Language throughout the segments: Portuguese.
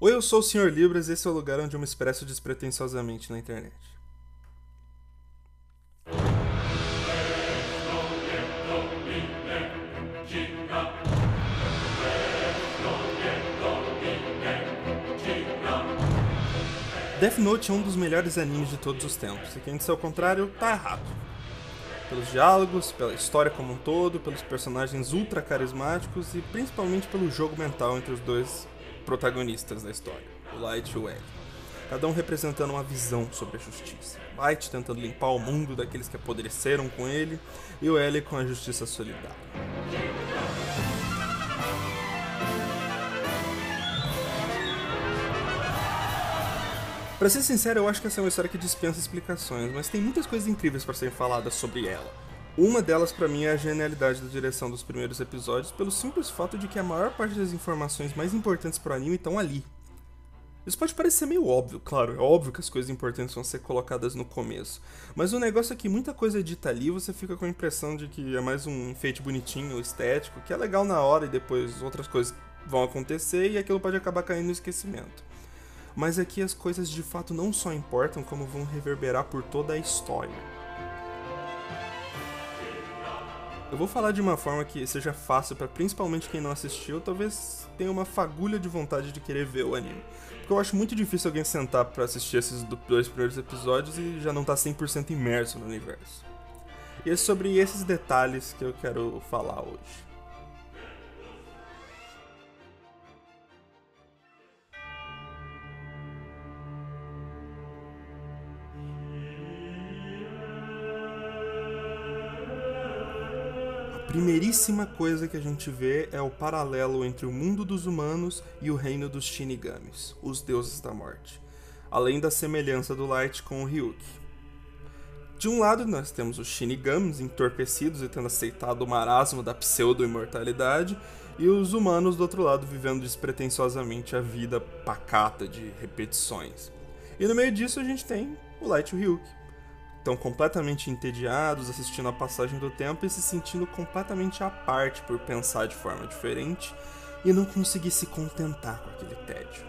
Oi, eu sou o Sr. Libras e esse é o lugar onde eu me expresso despretensiosamente na internet. Death Note é um dos melhores animes de todos os tempos, e quem disser o contrário tá errado. Pelos diálogos, pela história como um todo, pelos personagens ultra carismáticos e principalmente pelo jogo mental entre os dois protagonistas da história, o Light e o L. Cada um representando uma visão sobre a justiça. Light tentando limpar o mundo daqueles que apodreceram com ele, e o L com a justiça solidária. Pra ser sincero, eu acho que essa é uma história que dispensa explicações, mas tem muitas coisas incríveis para serem faladas sobre ela. Uma delas para mim é a genialidade da direção dos primeiros episódios, pelo simples fato de que a maior parte das informações mais importantes para o anime estão ali. Isso pode parecer meio óbvio, claro, é óbvio que as coisas importantes vão ser colocadas no começo. Mas o negócio é que muita coisa é dita ali você fica com a impressão de que é mais um enfeite bonitinho, estético, que é legal na hora e depois outras coisas vão acontecer e aquilo pode acabar caindo no esquecimento mas aqui as coisas de fato não só importam, como vão reverberar por toda a história. Eu vou falar de uma forma que seja fácil para principalmente quem não assistiu, talvez tenha uma fagulha de vontade de querer ver o anime. Porque eu acho muito difícil alguém sentar para assistir esses dois primeiros episódios e já não tá 100% imerso no universo. E é sobre esses detalhes que eu quero falar hoje. Primeiríssima coisa que a gente vê é o paralelo entre o mundo dos humanos e o reino dos Shinigamis, os deuses da morte, além da semelhança do Light com o Ryuki. De um lado, nós temos os Shinigamis entorpecidos e tendo aceitado o marasmo da pseudo-imortalidade, e os humanos do outro lado vivendo despretensiosamente a vida pacata de repetições. E no meio disso a gente tem o Light e o Ryuki estão completamente entediados assistindo a passagem do tempo e se sentindo completamente à parte por pensar de forma diferente e não conseguir se contentar com aquele tédio.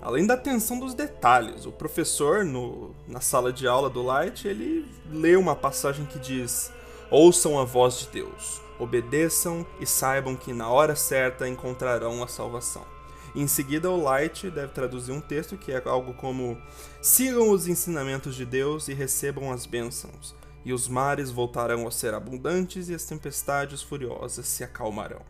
Além da atenção dos detalhes, o professor no, na sala de aula do Light ele lê uma passagem que diz: Ouçam a voz de Deus, obedeçam e saibam que na hora certa encontrarão a salvação. Em seguida, o Light deve traduzir um texto que é algo como: Sigam os ensinamentos de Deus e recebam as bênçãos, e os mares voltarão a ser abundantes e as tempestades furiosas se acalmarão.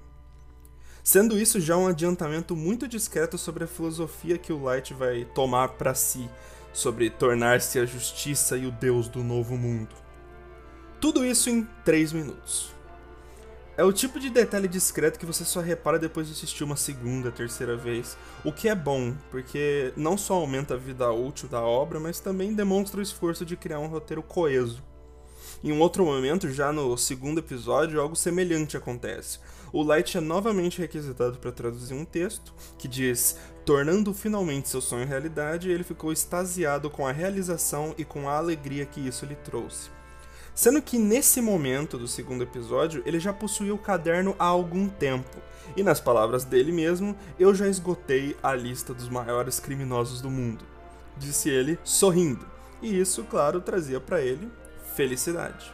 Sendo isso já um adiantamento muito discreto sobre a filosofia que o Light vai tomar para si, sobre tornar-se a justiça e o Deus do novo mundo. Tudo isso em 3 minutos. É o tipo de detalhe discreto que você só repara depois de assistir uma segunda, terceira vez. O que é bom, porque não só aumenta a vida útil da obra, mas também demonstra o esforço de criar um roteiro coeso. Em um outro momento, já no segundo episódio, algo semelhante acontece. O Light é novamente requisitado para traduzir um texto que diz: tornando finalmente seu sonho realidade, ele ficou extasiado com a realização e com a alegria que isso lhe trouxe. Sendo que nesse momento do segundo episódio, ele já possuía o caderno há algum tempo. E nas palavras dele mesmo, eu já esgotei a lista dos maiores criminosos do mundo. Disse ele, sorrindo. E isso, claro, trazia para ele felicidade.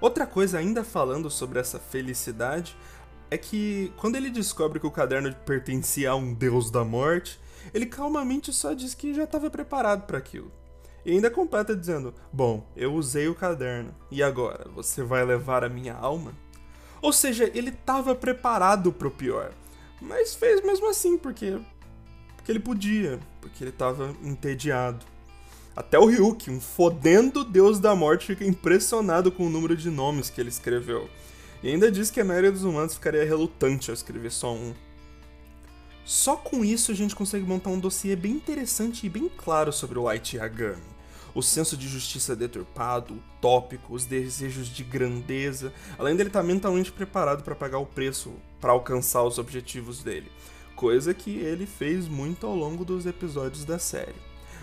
Outra coisa, ainda falando sobre essa felicidade, é que quando ele descobre que o caderno pertencia a um deus da morte, ele calmamente só diz que já estava preparado para aquilo. E ainda completa dizendo: Bom, eu usei o caderno, e agora? Você vai levar a minha alma? Ou seja, ele estava preparado para o pior, mas fez mesmo assim porque, porque ele podia, porque ele estava entediado. Até o Ryuki, um fodendo deus da morte, fica impressionado com o número de nomes que ele escreveu. E ainda diz que a maioria dos humanos ficaria relutante ao escrever só um. Só com isso a gente consegue montar um dossiê bem interessante e bem claro sobre o Light Yagami. O senso de justiça deturpado, utópico, os desejos de grandeza, além dele estar mentalmente preparado para pagar o preço para alcançar os objetivos dele, coisa que ele fez muito ao longo dos episódios da série.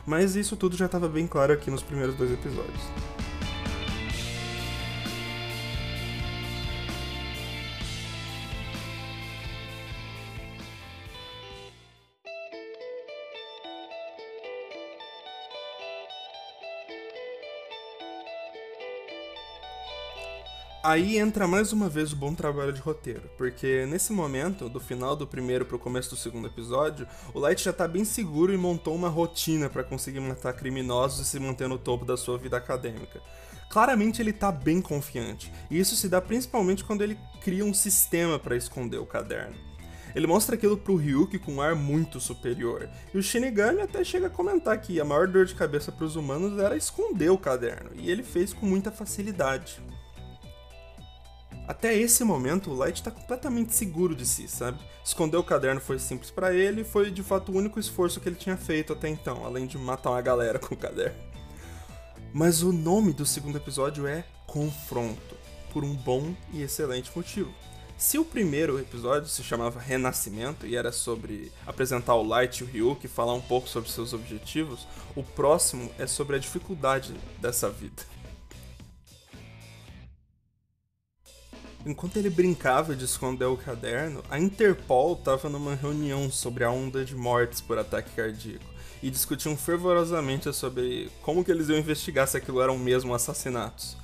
Mas isso tudo já estava bem claro aqui nos primeiros dois episódios. Aí entra mais uma vez o bom trabalho de roteiro, porque nesse momento, do final do primeiro pro começo do segundo episódio, o Light já tá bem seguro e montou uma rotina para conseguir matar criminosos e se manter no topo da sua vida acadêmica. Claramente ele tá bem confiante, e isso se dá principalmente quando ele cria um sistema para esconder o caderno. Ele mostra aquilo pro Ryuki com um ar muito superior, e o Shinigami até chega a comentar que a maior dor de cabeça para os humanos era esconder o caderno, e ele fez com muita facilidade. Até esse momento, o Light tá completamente seguro de si, sabe? Esconder o caderno foi simples para ele e foi de fato o único esforço que ele tinha feito até então, além de matar uma galera com o caderno. Mas o nome do segundo episódio é Confronto, por um bom e excelente motivo. Se o primeiro episódio se chamava Renascimento e era sobre apresentar o Light e o Ryuk e falar um pouco sobre seus objetivos, o próximo é sobre a dificuldade dessa vida. Enquanto ele brincava de esconder o caderno, a Interpol estava numa reunião sobre a onda de mortes por ataque cardíaco e discutiam fervorosamente sobre como que eles iam investigar se aquilo eram mesmo assassinatos.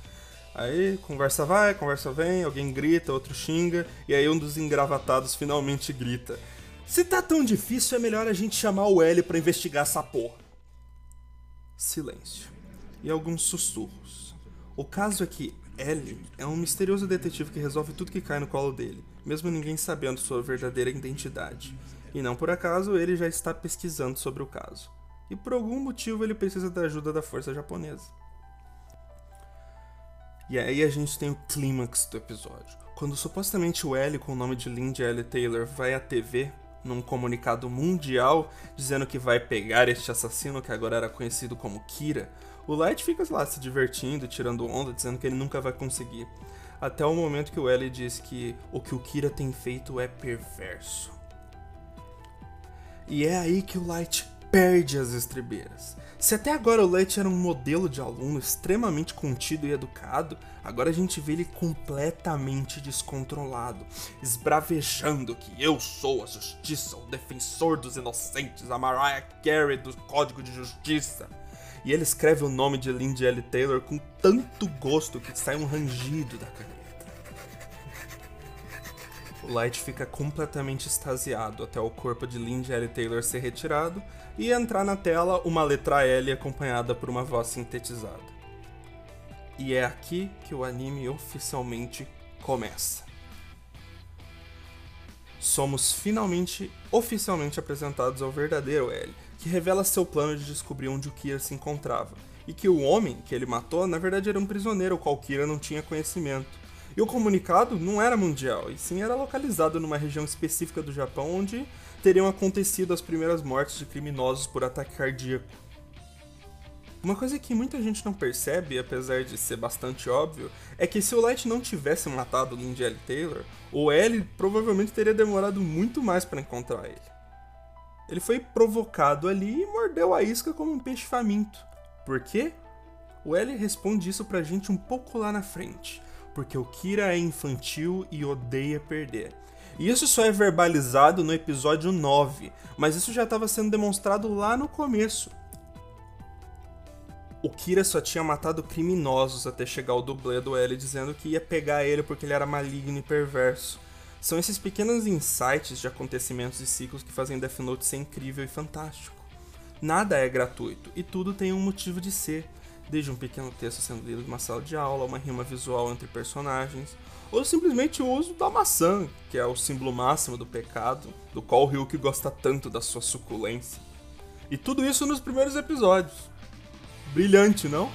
Aí conversa vai, conversa vem, alguém grita, outro xinga, e aí um dos engravatados finalmente grita: Se tá tão difícil, é melhor a gente chamar o L para investigar essa porra. Silêncio. E alguns sussurros. O caso é que Ellie é um misterioso detetive que resolve tudo que cai no colo dele, mesmo ninguém sabendo sua verdadeira identidade. E não por acaso ele já está pesquisando sobre o caso. E por algum motivo ele precisa da ajuda da força japonesa. E aí a gente tem o clímax do episódio. Quando supostamente o Ellie com o nome de Lindy L. Taylor vai à TV, num comunicado mundial, dizendo que vai pegar este assassino que agora era conhecido como Kira, o Light fica lá se divertindo, tirando onda, dizendo que ele nunca vai conseguir. Até o momento que o Ellie diz que o que o Kira tem feito é perverso. E é aí que o Light perde as estribeiras. Se até agora o Light era um modelo de aluno extremamente contido e educado, agora a gente vê ele completamente descontrolado, esbravejando que eu sou a justiça, o defensor dos inocentes, a Mariah Carey do Código de Justiça e ele escreve o nome de Lindy L. Taylor com tanto gosto que sai um rangido da caneta. Light fica completamente extasiado até o corpo de Lindy L. Taylor ser retirado e entrar na tela uma letra L acompanhada por uma voz sintetizada. E é aqui que o anime oficialmente começa. Somos finalmente oficialmente apresentados ao verdadeiro L, que revela seu plano de descobrir onde o Kira se encontrava, e que o homem que ele matou na verdade era um prisioneiro, o qual Kira não tinha conhecimento. E o comunicado não era mundial, e sim era localizado numa região específica do Japão onde teriam acontecido as primeiras mortes de criminosos por ataque cardíaco. Uma coisa que muita gente não percebe, apesar de ser bastante óbvio, é que se o Light não tivesse matado Lindy L. Taylor, o L provavelmente teria demorado muito mais para encontrar ele. Ele foi provocado ali e mordeu a isca como um peixe faminto. Por quê? O L responde isso pra gente um pouco lá na frente. Porque o Kira é infantil e odeia perder. E isso só é verbalizado no episódio 9, mas isso já estava sendo demonstrado lá no começo. O Kira só tinha matado criminosos até chegar o dublê do L dizendo que ia pegar ele porque ele era maligno e perverso. São esses pequenos insights de acontecimentos e ciclos que fazem Death Note ser incrível e fantástico. Nada é gratuito e tudo tem um motivo de ser, desde um pequeno texto sendo lido em uma sala de aula, uma rima visual entre personagens, ou simplesmente o uso da maçã, que é o símbolo máximo do pecado, do qual o Ryuki gosta tanto da sua suculência. E tudo isso nos primeiros episódios. Brilhante, não?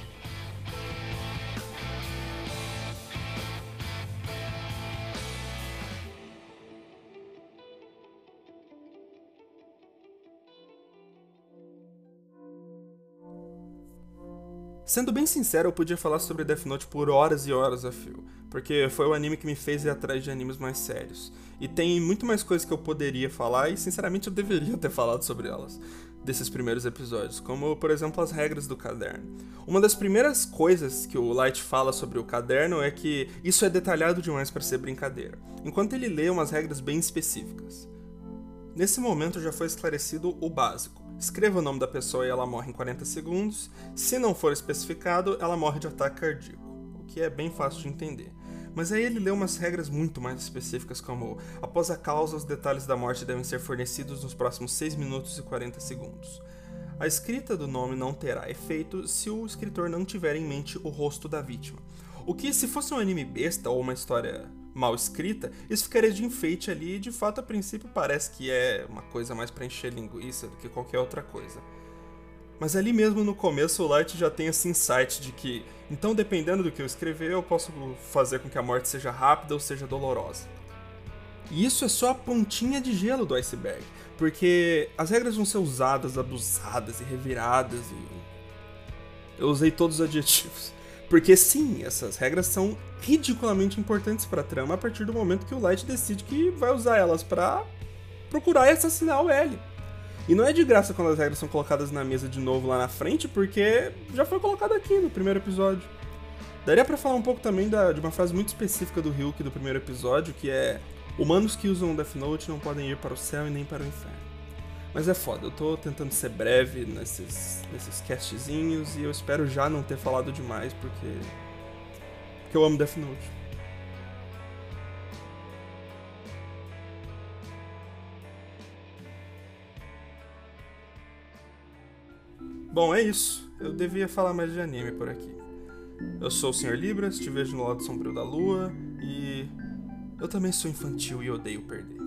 Sendo bem sincero, eu podia falar sobre Death Note por horas e horas a fio, porque foi o anime que me fez ir atrás de animes mais sérios. E tem muito mais coisas que eu poderia falar e, sinceramente, eu deveria ter falado sobre elas desses primeiros episódios, como, por exemplo, as regras do caderno. Uma das primeiras coisas que o Light fala sobre o caderno é que isso é detalhado demais para ser brincadeira, enquanto ele lê umas regras bem específicas. Nesse momento já foi esclarecido o básico. Escreva o nome da pessoa e ela morre em 40 segundos. Se não for especificado, ela morre de ataque cardíaco, o que é bem fácil de entender. Mas aí ele leu umas regras muito mais específicas, como após a causa, os detalhes da morte devem ser fornecidos nos próximos 6 minutos e 40 segundos. A escrita do nome não terá efeito se o escritor não tiver em mente o rosto da vítima. O que, se fosse um anime besta ou uma história mal escrita, isso ficaria de enfeite ali e de fato a princípio parece que é uma coisa mais para encher linguiça do que qualquer outra coisa. Mas ali mesmo no começo o Light já tem esse insight de que, então dependendo do que eu escrever, eu posso fazer com que a morte seja rápida ou seja dolorosa. E isso é só a pontinha de gelo do iceberg, porque as regras vão ser usadas, abusadas e reviradas e. Eu usei todos os adjetivos. Porque sim, essas regras são ridiculamente importantes para a trama a partir do momento que o Light decide que vai usar elas para procurar e assassinar o L. E não é de graça quando as regras são colocadas na mesa de novo lá na frente, porque já foi colocado aqui no primeiro episódio. Daria para falar um pouco também da, de uma frase muito específica do Ryuk do primeiro episódio, que é Humanos que usam Death Note não podem ir para o céu e nem para o inferno. Mas é foda, eu tô tentando ser breve nesses, nesses castzinhos e eu espero já não ter falado demais, porque. Porque eu amo Death Note. Bom, é isso. Eu devia falar mais de anime por aqui. Eu sou o Sr. Libras, te vejo no lado sombrio da lua e. Eu também sou infantil e odeio perder.